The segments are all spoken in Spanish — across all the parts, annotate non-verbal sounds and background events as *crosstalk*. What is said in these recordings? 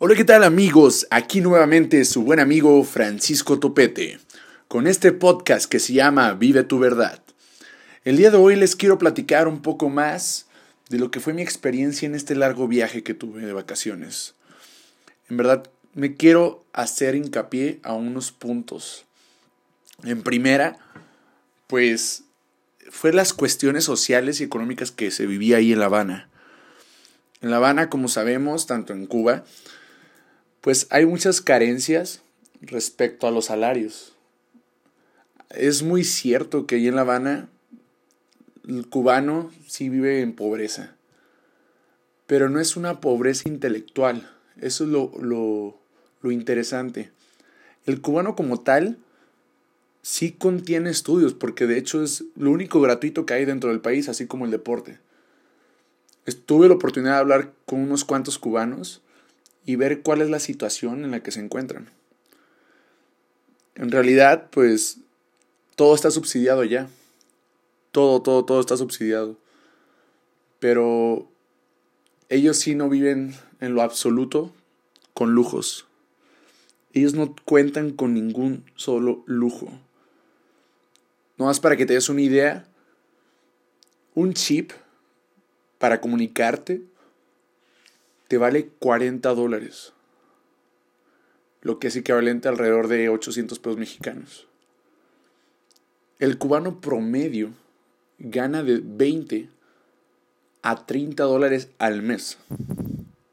Hola, ¿qué tal amigos? Aquí nuevamente su buen amigo Francisco Topete, con este podcast que se llama Vive tu verdad. El día de hoy les quiero platicar un poco más de lo que fue mi experiencia en este largo viaje que tuve de vacaciones. En verdad, me quiero hacer hincapié a unos puntos. En primera, pues fue las cuestiones sociales y económicas que se vivía ahí en La Habana. En La Habana, como sabemos, tanto en Cuba, pues hay muchas carencias respecto a los salarios. Es muy cierto que ahí en La Habana el cubano sí vive en pobreza, pero no es una pobreza intelectual. Eso es lo, lo, lo interesante. El cubano como tal sí contiene estudios, porque de hecho es lo único gratuito que hay dentro del país, así como el deporte. Tuve la oportunidad de hablar con unos cuantos cubanos y ver cuál es la situación en la que se encuentran. En realidad, pues todo está subsidiado ya. Todo, todo, todo está subsidiado. Pero ellos sí no viven en lo absoluto con lujos. Ellos no cuentan con ningún solo lujo. No más para que te des una idea, un chip para comunicarte vale 40 dólares. Lo que es equivalente alrededor de 800 pesos mexicanos. El cubano promedio gana de 20 a 30 dólares al mes.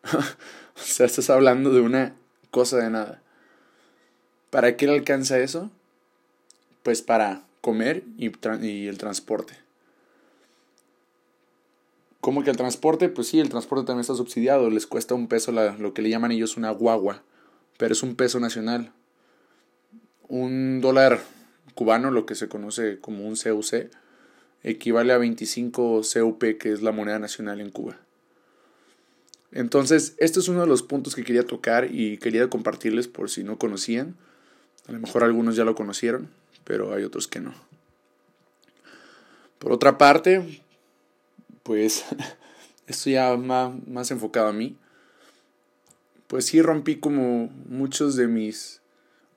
*laughs* o sea, estás hablando de una cosa de nada. ¿Para qué le alcanza eso? Pues para comer y el transporte. ¿Cómo que el transporte? Pues sí, el transporte también está subsidiado. Les cuesta un peso lo que le llaman ellos una guagua. Pero es un peso nacional. Un dólar cubano, lo que se conoce como un CUC, equivale a 25 CUP, que es la moneda nacional en Cuba. Entonces, este es uno de los puntos que quería tocar y quería compartirles por si no conocían. A lo mejor algunos ya lo conocieron, pero hay otros que no. Por otra parte, pues *laughs* esto ya más, más enfocado a mí. Pues sí rompí como muchos de mis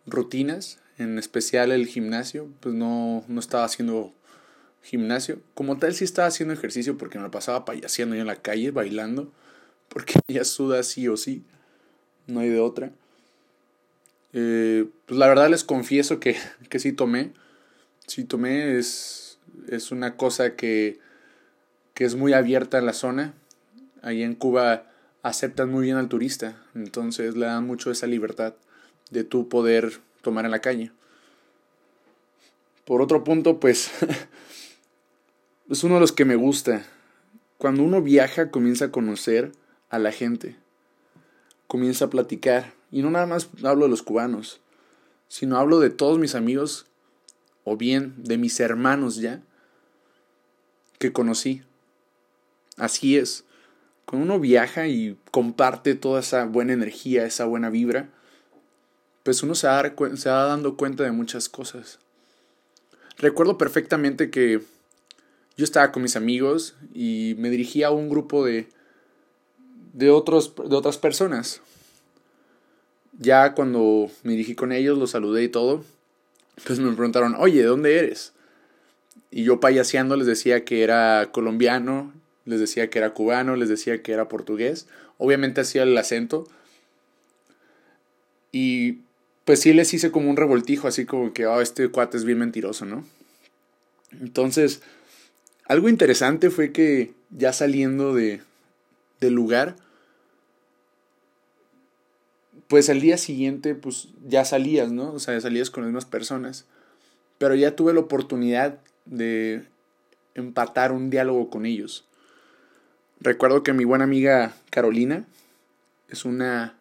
rutinas, en especial el gimnasio, pues no, no estaba haciendo gimnasio. Como tal sí estaba haciendo ejercicio porque me pasaba payaseando yo en la calle, bailando, *laughs* porque ya suda sí o sí, no hay de otra. Eh, pues la verdad les confieso que, *laughs* que sí tomé, sí tomé, es, es una cosa que, que es muy abierta la zona. Ahí en Cuba aceptan muy bien al turista, entonces le dan mucho esa libertad de tú poder tomar en la calle. Por otro punto, pues *laughs* es uno de los que me gusta. Cuando uno viaja comienza a conocer a la gente, comienza a platicar. Y no nada más hablo de los cubanos, sino hablo de todos mis amigos o bien de mis hermanos ya que conocí. Así es. Cuando uno viaja y comparte toda esa buena energía, esa buena vibra, pues uno se va, se dando cuenta de muchas cosas. Recuerdo perfectamente que yo estaba con mis amigos y me dirigía a un grupo de, de, otros, de otras personas. Ya cuando me dirigí con ellos, los saludé y todo, pues me preguntaron, oye, ¿de dónde eres? Y yo payaseando les decía que era colombiano les decía que era cubano, les decía que era portugués. Obviamente hacía el acento. Y pues sí les hice como un revoltijo, así como que, oh, este cuate es bien mentiroso, ¿no? Entonces, algo interesante fue que ya saliendo de, del lugar, pues al día siguiente, pues ya salías, ¿no? O sea, salías con las mismas personas. Pero ya tuve la oportunidad de empatar un diálogo con ellos. Recuerdo que mi buena amiga Carolina es una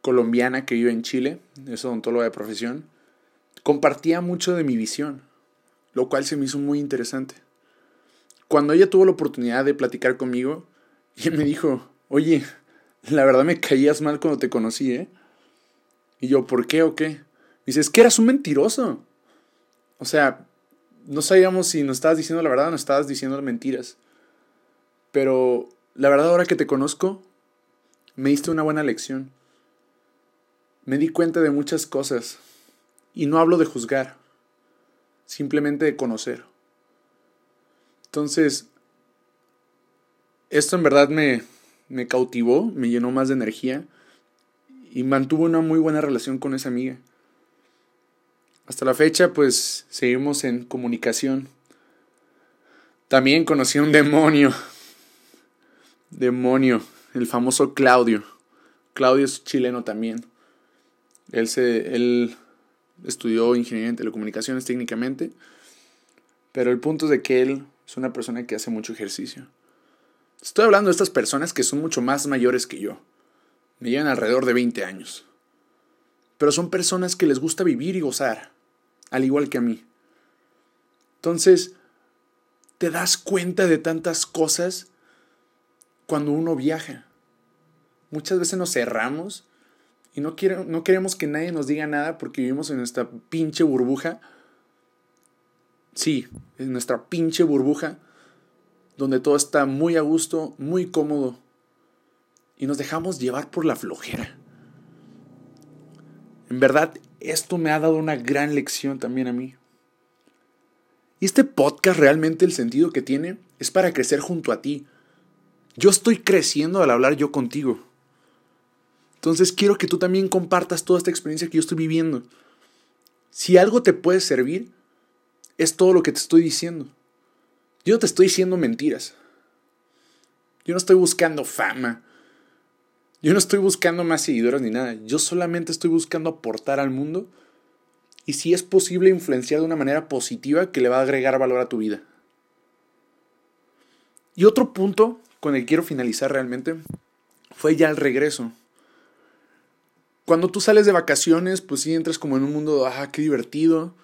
colombiana que vive en Chile, es odontóloga de profesión, compartía mucho de mi visión, lo cual se me hizo muy interesante. Cuando ella tuvo la oportunidad de platicar conmigo, *laughs* ella me dijo, oye, la verdad me caías mal cuando te conocí, ¿eh? Y yo, ¿por qué o qué? Dice, es que eras un mentiroso. O sea, no sabíamos si nos estabas diciendo la verdad o nos estabas diciendo mentiras. Pero la verdad ahora que te conozco, me diste una buena lección. Me di cuenta de muchas cosas. Y no hablo de juzgar, simplemente de conocer. Entonces, esto en verdad me, me cautivó, me llenó más de energía y mantuvo una muy buena relación con esa amiga. Hasta la fecha, pues seguimos en comunicación. También conocí a un demonio. Demonio, el famoso Claudio. Claudio es chileno también. Él, se, él estudió ingeniería en telecomunicaciones técnicamente, pero el punto es de que él es una persona que hace mucho ejercicio. Estoy hablando de estas personas que son mucho más mayores que yo. Me llevan alrededor de 20 años. Pero son personas que les gusta vivir y gozar al igual que a mí. Entonces, te das cuenta de tantas cosas cuando uno viaja. Muchas veces nos cerramos y no, queremos que nadie nos diga nada porque vivimos en nuestra pinche burbuja. Sí, en nuestra pinche burbuja, donde todo está muy a gusto, muy cómodo, y nos dejamos llevar por la flojera. En verdad, esto me ha dado una gran lección también a mí. Y este podcast realmente el sentido que tiene es para crecer junto a ti. Yo estoy creciendo al hablar yo contigo. Entonces quiero que tú también compartas toda esta experiencia que yo estoy viviendo. Si algo te puede servir, es todo lo que te estoy diciendo. Yo no te estoy diciendo mentiras. Yo no estoy buscando fama. Yo no estoy buscando más seguidores ni nada. Yo solamente estoy buscando aportar al mundo y si es posible influenciar de una manera positiva que le va a agregar valor a tu vida. Y otro punto con el que quiero finalizar realmente fue ya el regreso. Cuando tú sales de vacaciones, pues sí entras como en un mundo, ah, qué divertido.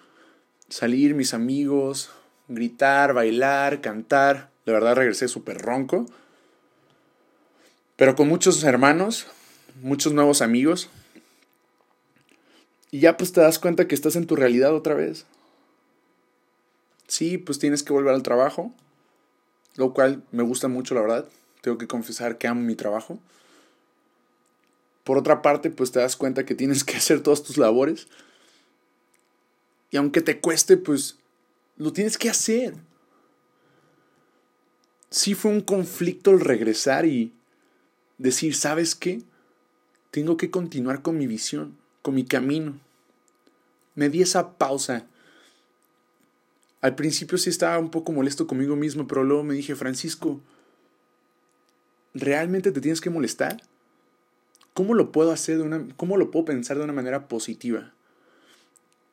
Salir, mis amigos, gritar, bailar, cantar. La verdad regresé súper ronco pero con muchos hermanos, muchos nuevos amigos. Y ya pues te das cuenta que estás en tu realidad otra vez. Sí, pues tienes que volver al trabajo, lo cual me gusta mucho, la verdad. Tengo que confesar que amo mi trabajo. Por otra parte, pues te das cuenta que tienes que *laughs* hacer todas tus labores. Y aunque te cueste, pues lo tienes que hacer. Sí fue un conflicto el regresar y decir, ¿sabes qué? Tengo que continuar con mi visión, con mi camino. Me di esa pausa. Al principio sí estaba un poco molesto conmigo mismo, pero luego me dije, Francisco, ¿realmente te tienes que molestar? ¿Cómo lo puedo hacer de una, cómo lo puedo pensar de una manera positiva?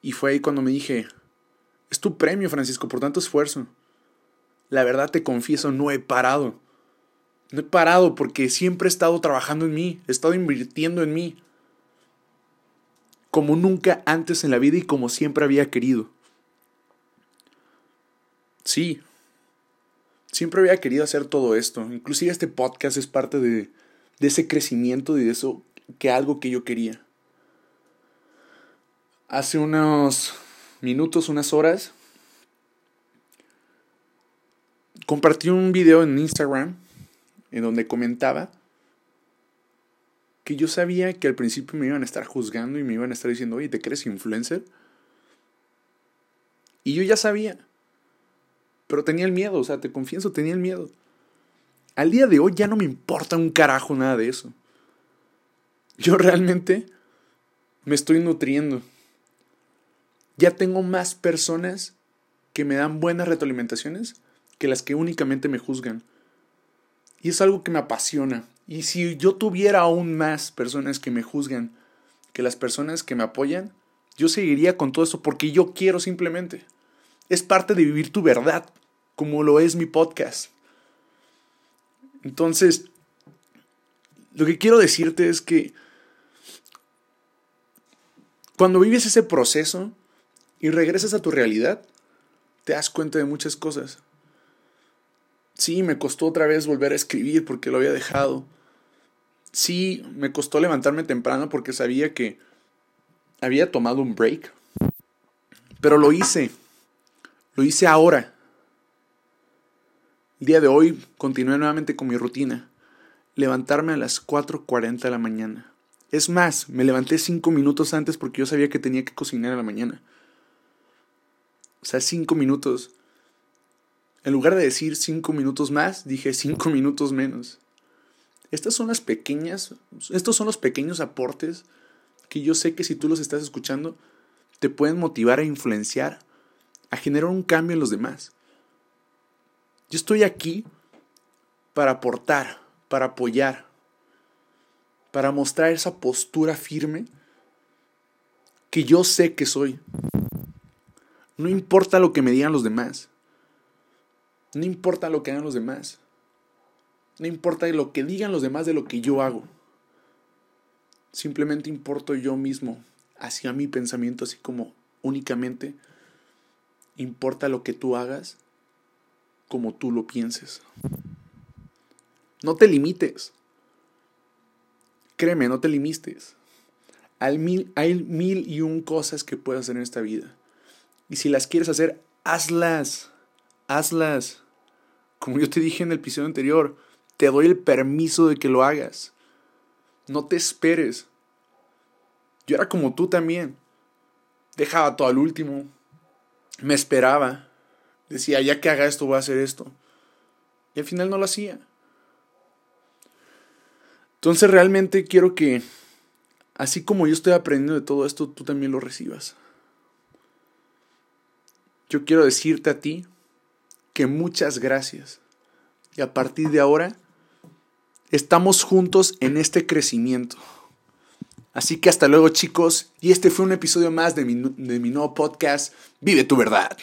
Y fue ahí cuando me dije, es tu premio, Francisco, por tanto esfuerzo. La verdad te confieso, no he parado. No he parado porque siempre he estado trabajando en mí, he estado invirtiendo en mí. Como nunca antes en la vida y como siempre había querido. Sí, siempre había querido hacer todo esto. Inclusive este podcast es parte de, de ese crecimiento y de eso que algo que yo quería. Hace unos minutos, unas horas, compartí un video en Instagram en donde comentaba que yo sabía que al principio me iban a estar juzgando y me iban a estar diciendo, oye, ¿te crees influencer? Y yo ya sabía, pero tenía el miedo, o sea, te confieso, tenía el miedo. Al día de hoy ya no me importa un carajo nada de eso. Yo realmente me estoy nutriendo. Ya tengo más personas que me dan buenas retroalimentaciones que las que únicamente me juzgan. Y es algo que me apasiona. Y si yo tuviera aún más personas que me juzgan que las personas que me apoyan, yo seguiría con todo eso porque yo quiero simplemente. Es parte de vivir tu verdad, como lo es mi podcast. Entonces, lo que quiero decirte es que cuando vives ese proceso y regresas a tu realidad, te das cuenta de muchas cosas. Sí, me costó otra vez volver a escribir porque lo había dejado. Sí, me costó levantarme temprano porque sabía que había tomado un break. Pero lo hice. Lo hice ahora. El día de hoy continué nuevamente con mi rutina. levantarme a las 4.40 de la mañana. Es más, me levanté 5 minutos antes porque yo sabía que tenía que cocinar en la mañana. O sea, 5 minutos. En lugar de decir 5 minutos más, dije 5 *laughs* minutos menos. Estas son las pequeñas, estos son los pequeños aportes que yo sé que si tú los estás escuchando, te pueden motivar a influenciar, a generar un cambio en los demás. Yo estoy aquí para aportar, para apoyar, para mostrar esa postura firme que yo sé que soy. No importa lo que me digan los demás. No importa lo que hagan los demás. No importa lo que digan los demás de lo que yo hago. Simplemente importo yo mismo hacia mi pensamiento, así como únicamente importa lo que tú hagas como tú lo pienses. No te limites. Créeme, no te limites. Hay mil, hay mil y un cosas que puedes hacer en esta vida. Y si las quieres hacer, hazlas. Hazlas. Como yo te dije en el episodio anterior, te doy el permiso de que lo hagas. No te esperes. Yo era como tú también. Dejaba todo al último. Me esperaba. Decía, ya que haga esto, voy a hacer esto. Y al final no lo hacía. Entonces realmente quiero que, así como yo estoy aprendiendo de todo esto, tú también lo recibas. Yo quiero decirte a ti que muchas gracias. Y a partir de ahora, estamos juntos en este crecimiento. Así que hasta luego chicos, y este fue un episodio más de mi, de mi nuevo podcast, Vive tu verdad.